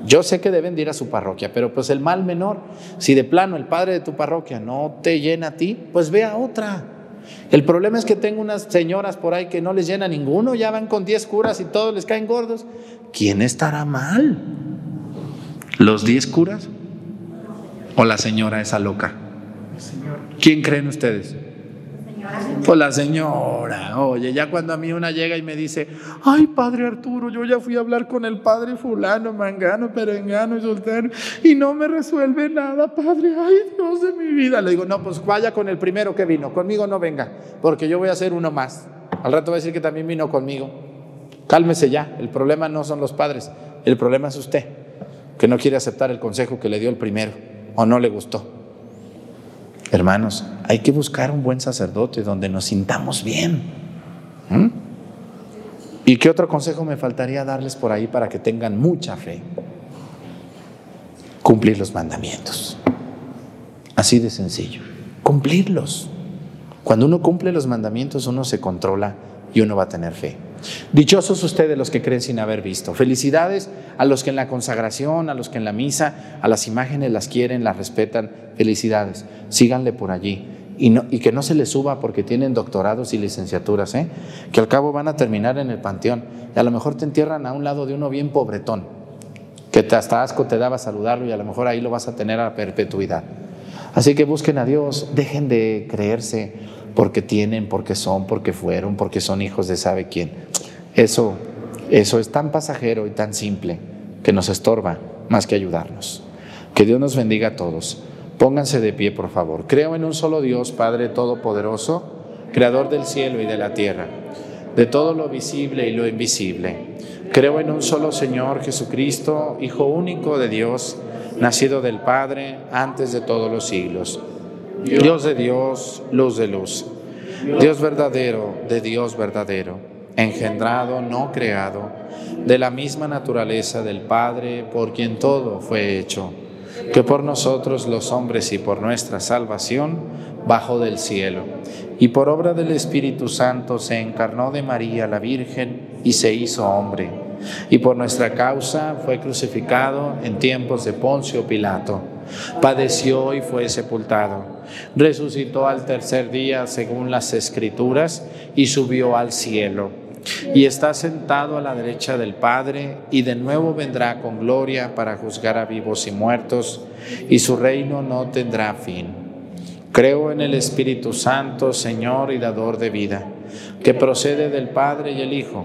Yo sé que deben ir a su parroquia, pero pues el mal menor, si de plano el padre de tu parroquia no te llena a ti, pues ve a otra. El problema es que tengo unas señoras por ahí que no les llena ninguno, ya van con 10 curas y todos les caen gordos. ¿Quién estará mal? ¿Los 10 curas? ¿O la señora esa loca? ¿Quién creen ustedes? Pues la señora, oye, ya cuando a mí una llega y me dice, ay, padre Arturo, yo ya fui a hablar con el padre fulano, mangano, perengano y soltero, y no me resuelve nada, padre, ay, Dios de mi vida. Le digo, no, pues vaya con el primero que vino, conmigo no venga, porque yo voy a hacer uno más. Al rato va a decir que también vino conmigo. Cálmese ya, el problema no son los padres, el problema es usted, que no quiere aceptar el consejo que le dio el primero, o no le gustó. Hermanos, hay que buscar un buen sacerdote donde nos sintamos bien. ¿Mm? ¿Y qué otro consejo me faltaría darles por ahí para que tengan mucha fe? Cumplir los mandamientos. Así de sencillo. Cumplirlos. Cuando uno cumple los mandamientos, uno se controla y uno va a tener fe. Dichosos ustedes los que creen sin haber visto. Felicidades a los que en la consagración, a los que en la misa, a las imágenes las quieren, las respetan. Felicidades. Síganle por allí. y, que no se les suba porque tienen doctorados y licenciaturas, ¿eh? que al cabo van a terminar en el panteón y a lo mejor te entierran a un lado de uno bien pobretón, que hasta asco te daba saludarlo y a lo mejor ahí lo vas a tener a perpetuidad. Así que busquen a Dios, dejen de creerse porque tienen, porque son, porque fueron, porque son hijos de sabe quién. Eso, eso es tan pasajero y tan simple que nos estorba más que ayudarnos. Que Dios nos bendiga a todos. Pónganse de pie, por favor. Creo en un solo Dios, Padre Todopoderoso, Creador del cielo y de la tierra, de todo lo visible y lo invisible. Creo en un solo Señor Jesucristo, Hijo único de Dios, nacido del Padre antes de todos los siglos. Dios de Dios, luz de luz. Dios verdadero de Dios verdadero, engendrado, no creado, de la misma naturaleza del Padre, por quien todo fue hecho que por nosotros los hombres y por nuestra salvación bajó del cielo, y por obra del Espíritu Santo se encarnó de María la Virgen y se hizo hombre, y por nuestra causa fue crucificado en tiempos de Poncio Pilato, padeció y fue sepultado, resucitó al tercer día según las Escrituras y subió al cielo y está sentado a la derecha del Padre y de nuevo vendrá con gloria para juzgar a vivos y muertos y su reino no tendrá fin. Creo en el Espíritu Santo, Señor y dador de vida, que procede del Padre y el Hijo,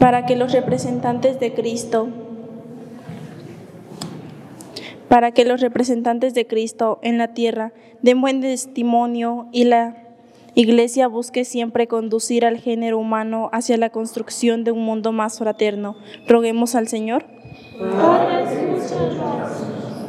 Para que los representantes de Cristo para que los representantes de Cristo en la tierra den buen testimonio y la Iglesia busque siempre conducir al género humano hacia la construcción de un mundo más fraterno. Roguemos al Señor.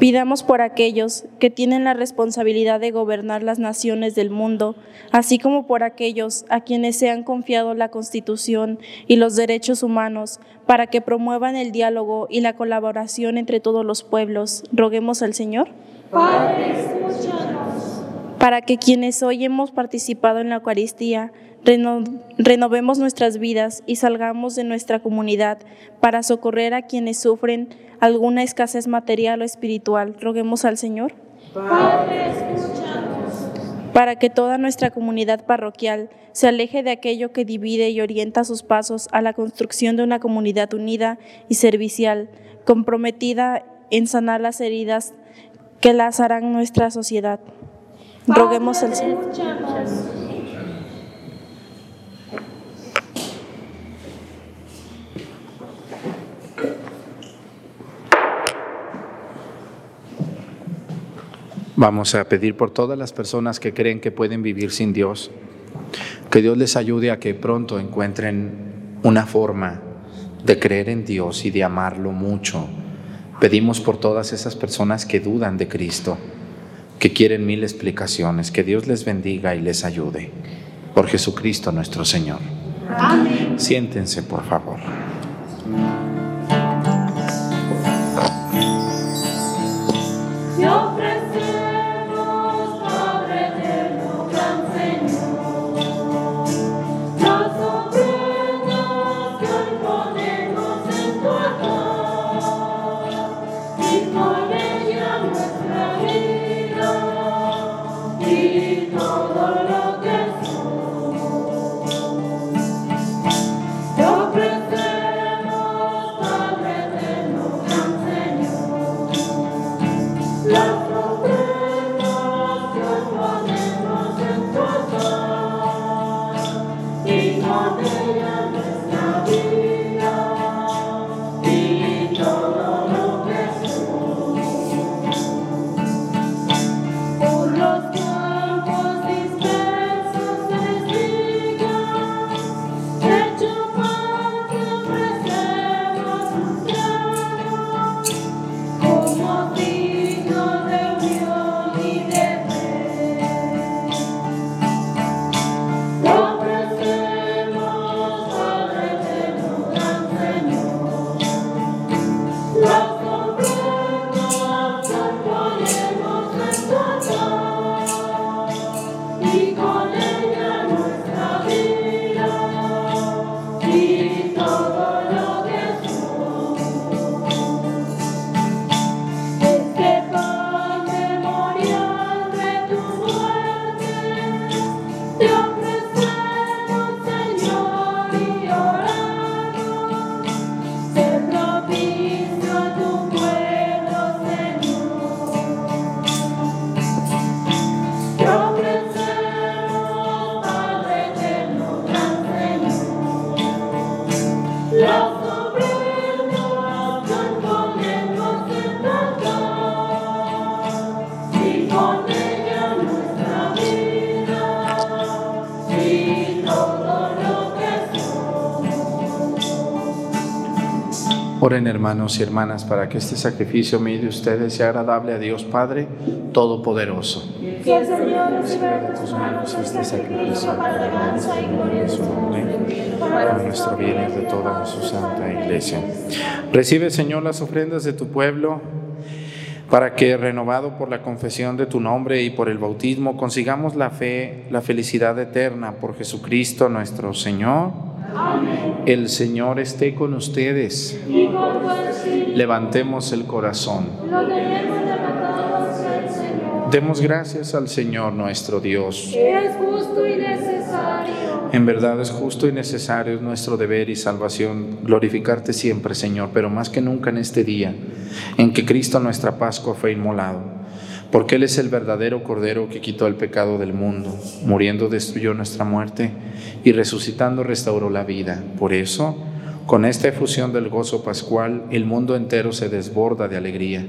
Pidamos por aquellos que tienen la responsabilidad de gobernar las naciones del mundo, así como por aquellos a quienes se han confiado la Constitución y los derechos humanos, para que promuevan el diálogo y la colaboración entre todos los pueblos. Roguemos al Señor. Padre, escúchanos. Para que quienes hoy hemos participado en la Eucaristía renovemos nuestras vidas y salgamos de nuestra comunidad para socorrer a quienes sufren alguna escasez material o espiritual. Roguemos al Señor. Padre. Para que toda nuestra comunidad parroquial se aleje de aquello que divide y orienta sus pasos a la construcción de una comunidad unida y servicial, comprometida en sanar las heridas que lazarán nuestra sociedad. Roguemos al Señor. Vamos a pedir por todas las personas que creen que pueden vivir sin Dios, que Dios les ayude a que pronto encuentren una forma de creer en Dios y de amarlo mucho. Pedimos por todas esas personas que dudan de Cristo, que quieren mil explicaciones, que Dios les bendiga y les ayude. Por Jesucristo nuestro Señor. Amén. Siéntense, por favor. Hermanos y hermanas para que este sacrificio mío de ustedes sea agradable a Dios Padre Todopoderoso. Que el Señor reciba de tus manos este sacrificio para alabanza y gloria de su nombre, para nuestro bien y de toda su santa iglesia. Recibe, Señor, las ofrendas de tu pueblo para que, renovado por la confesión de tu nombre y por el bautismo, consigamos la fe, la felicidad eterna por Jesucristo nuestro Señor. El Señor esté con ustedes. Levantemos el corazón. Demos gracias al Señor nuestro Dios. En verdad es justo y necesario, es nuestro deber y salvación glorificarte siempre, Señor, pero más que nunca en este día en que Cristo nuestra Pascua fue inmolado, porque Él es el verdadero Cordero que quitó el pecado del mundo, muriendo destruyó nuestra muerte y resucitando restauró la vida. Por eso, con esta efusión del gozo pascual, el mundo entero se desborda de alegría,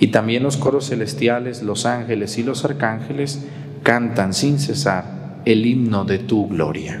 y también los coros celestiales, los ángeles y los arcángeles cantan sin cesar el himno de tu gloria.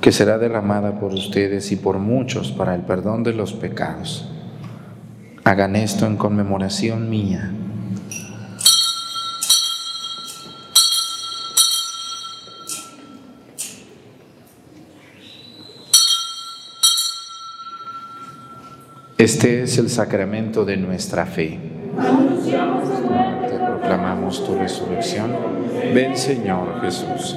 que será derramada por ustedes y por muchos para el perdón de los pecados. Hagan esto en conmemoración mía. Este es el sacramento de nuestra fe. Te proclamamos tu resurrección. Ven Señor Jesús.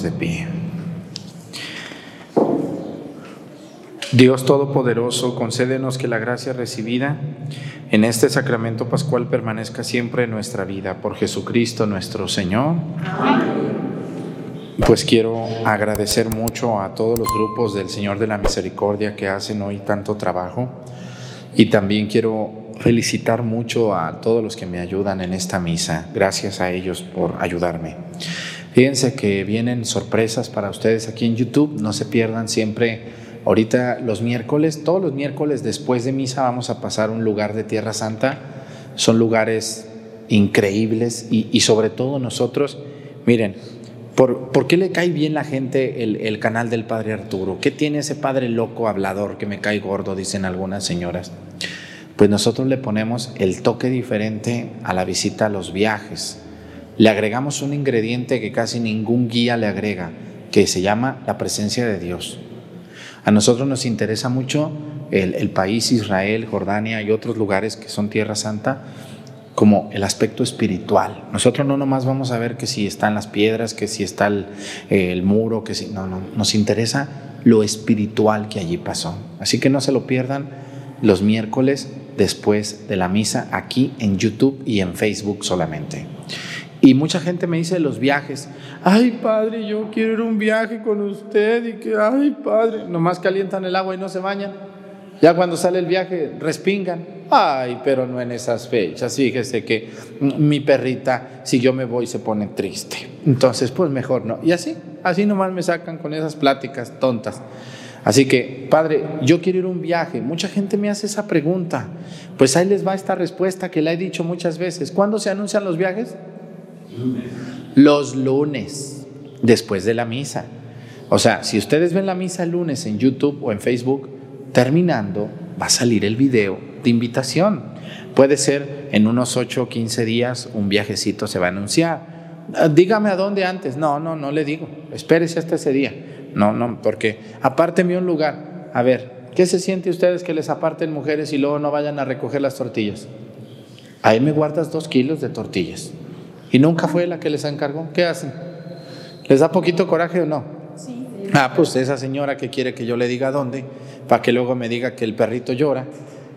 De pie. Dios Todopoderoso, concédenos que la gracia recibida en este sacramento pascual permanezca siempre en nuestra vida. Por Jesucristo nuestro Señor. Pues quiero agradecer mucho a todos los grupos del Señor de la Misericordia que hacen hoy tanto trabajo. Y también quiero felicitar mucho a todos los que me ayudan en esta misa. Gracias a ellos por ayudarme. Fíjense que vienen sorpresas para ustedes aquí en YouTube. No se pierdan siempre Ahorita los miércoles, todos los miércoles después de misa vamos a pasar un lugar de Tierra Santa. Son lugares increíbles y, sobre todo nosotros, miren, ¿por, qué le cae bien la gente el, el, canal del Padre Arturo? ¿Qué tiene ese padre loco hablador que me cae gordo, dicen algunas señoras? Pues nosotros le ponemos el toque diferente a la visita a los viajes. Le agregamos un ingrediente que casi ningún guía le agrega, que se llama la presencia de Dios. A nosotros nos interesa mucho el, país Israel, Jordania y otros lugares que son Tierra Santa como el aspecto espiritual. Nosotros no nomás vamos a ver que si están las piedras, que si está el, muro, que si no, no, nos interesa lo espiritual que allí pasó. Así que no se lo pierdan los miércoles después de la misa aquí en YouTube y en Facebook solamente. Y mucha gente me dice de los viajes, ay padre, yo quiero ir un viaje con usted y que, ay padre, nomás calientan el agua y no se bañan. Ya cuando sale el viaje, respingan. Ay, pero no en esas fechas. Fíjese que mi perrita, si yo me voy, se pone triste. Entonces, pues mejor no. Y así, así nomás me sacan con esas pláticas tontas. Así que, padre, yo quiero ir a un viaje. Mucha gente me hace esa pregunta. Pues ahí les va esta respuesta que la he dicho muchas veces. ¿Cuándo se anuncian los viajes? Los lunes, después de la misa. O sea, si ustedes ven la misa el lunes en YouTube o en Facebook, terminando, va a salir el video de invitación. Puede ser en unos 8 o 15 días un viajecito se va a anunciar. Ah, dígame a dónde antes. No, no, no le digo. Espérese hasta ese día. No, no, porque apárteme un lugar. A ver, ¿qué se siente ustedes que les aparten mujeres y luego no vayan a recoger las tortillas? Ahí me guardas dos kilos de tortillas. ¿Y nunca fue la que les encargó? ¿Qué hacen? ¿Les da poquito coraje o no? Sí. Ah, pues esa señora que quiere que yo le diga dónde, para que luego me diga que el perrito llora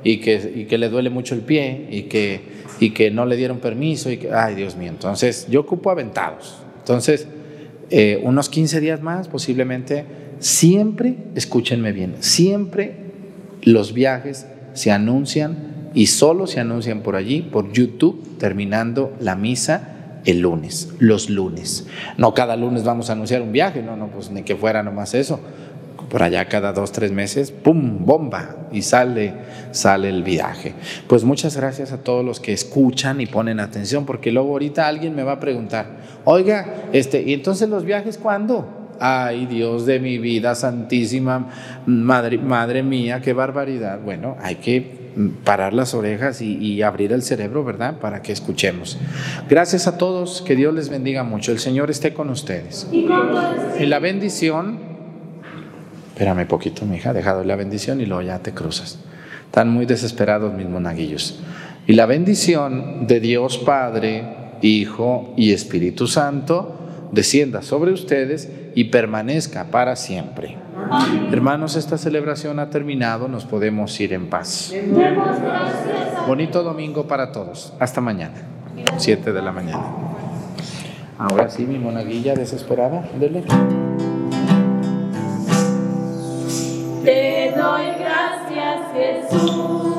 y que, que le duele mucho el pie y que, y que no le dieron permiso y que, ay Dios mío, entonces yo ocupo aventados. Entonces, eh, unos 15 días más posiblemente, siempre, escúchenme bien, siempre los viajes se anuncian y solo se anuncian por allí, por YouTube, terminando la misa el lunes, los lunes. No cada lunes vamos a anunciar un viaje, no, no, pues ni que fuera nomás eso. Por allá cada dos, tres meses, ¡pum! bomba y sale, sale el viaje. Pues muchas gracias a todos los que escuchan y ponen atención, porque luego ahorita alguien me va a preguntar, oiga, este, ¿y entonces los viajes cuándo? Ay, Dios de mi vida santísima, madre, madre mía, qué barbaridad. Bueno, hay que parar las orejas y, abrir el cerebro, ¿verdad? Para que escuchemos. Gracias a todos, que Dios les bendiga mucho. El Señor esté con ustedes. Y la bendición, espérame poquito, mi hija, dejado la bendición y luego ya te cruzas. Están muy desesperados mis monaguillos. Y la bendición de Dios Padre, Hijo y Espíritu Santo descienda sobre ustedes y permanezca para siempre. Hermanos, esta celebración ha terminado, nos podemos ir en paz. Bonito domingo para todos. Hasta mañana, 7 de la mañana. Ahora sí, mi monaguilla desesperada, dele. Te doy gracias, Jesús.